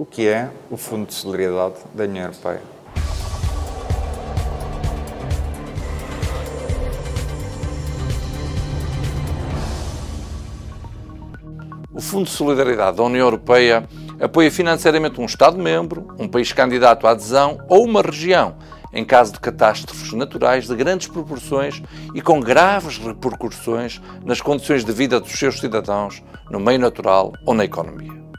O que é o Fundo de Solidariedade da União Europeia? O Fundo de Solidariedade da União Europeia apoia financeiramente um Estado-membro, um país candidato à adesão ou uma região em caso de catástrofes naturais de grandes proporções e com graves repercussões nas condições de vida dos seus cidadãos, no meio natural ou na economia.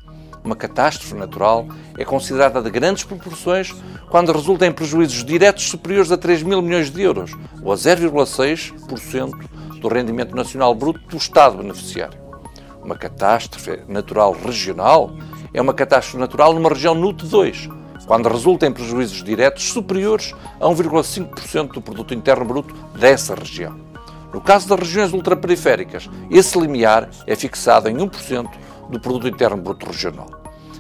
Uma catástrofe natural é considerada de grandes proporções quando resulta em prejuízos diretos superiores a 3 mil milhões de euros, ou a 0,6% do rendimento nacional bruto do Estado beneficiário. Uma catástrofe natural regional é uma catástrofe natural numa região NUT 2, quando resulta em prejuízos diretos superiores a 1,5% do produto interno bruto dessa região. No caso das regiões ultraperiféricas, esse limiar é fixado em 1% do produto interno bruto regional.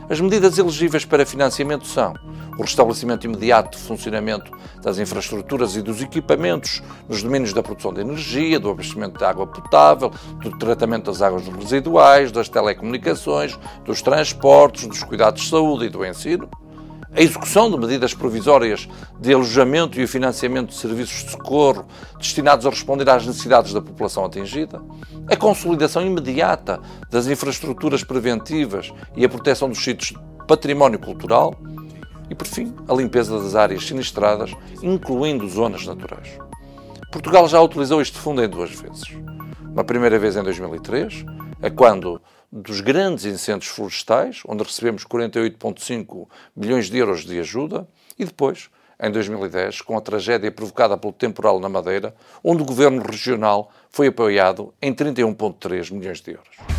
As medidas elegíveis para financiamento são o restabelecimento imediato de funcionamento das infraestruturas e dos equipamentos nos domínios da produção de energia, do abastecimento de água potável, do tratamento das águas residuais, das telecomunicações, dos transportes, dos cuidados de saúde e do ensino, a execução de medidas provisórias de alojamento e o financiamento de serviços de socorro destinados a responder às necessidades da população atingida, a consolidação imediata das infraestruturas preventivas e a proteção dos sítios de património cultural e, por fim, a limpeza das áreas sinistradas, incluindo zonas naturais. Portugal já utilizou este fundo em duas vezes. Uma primeira vez em 2003, a quando dos grandes incêndios florestais, onde recebemos 48,5 milhões de euros de ajuda, e depois, em 2010, com a tragédia provocada pelo temporal na Madeira, onde o governo regional foi apoiado em 31,3 milhões de euros.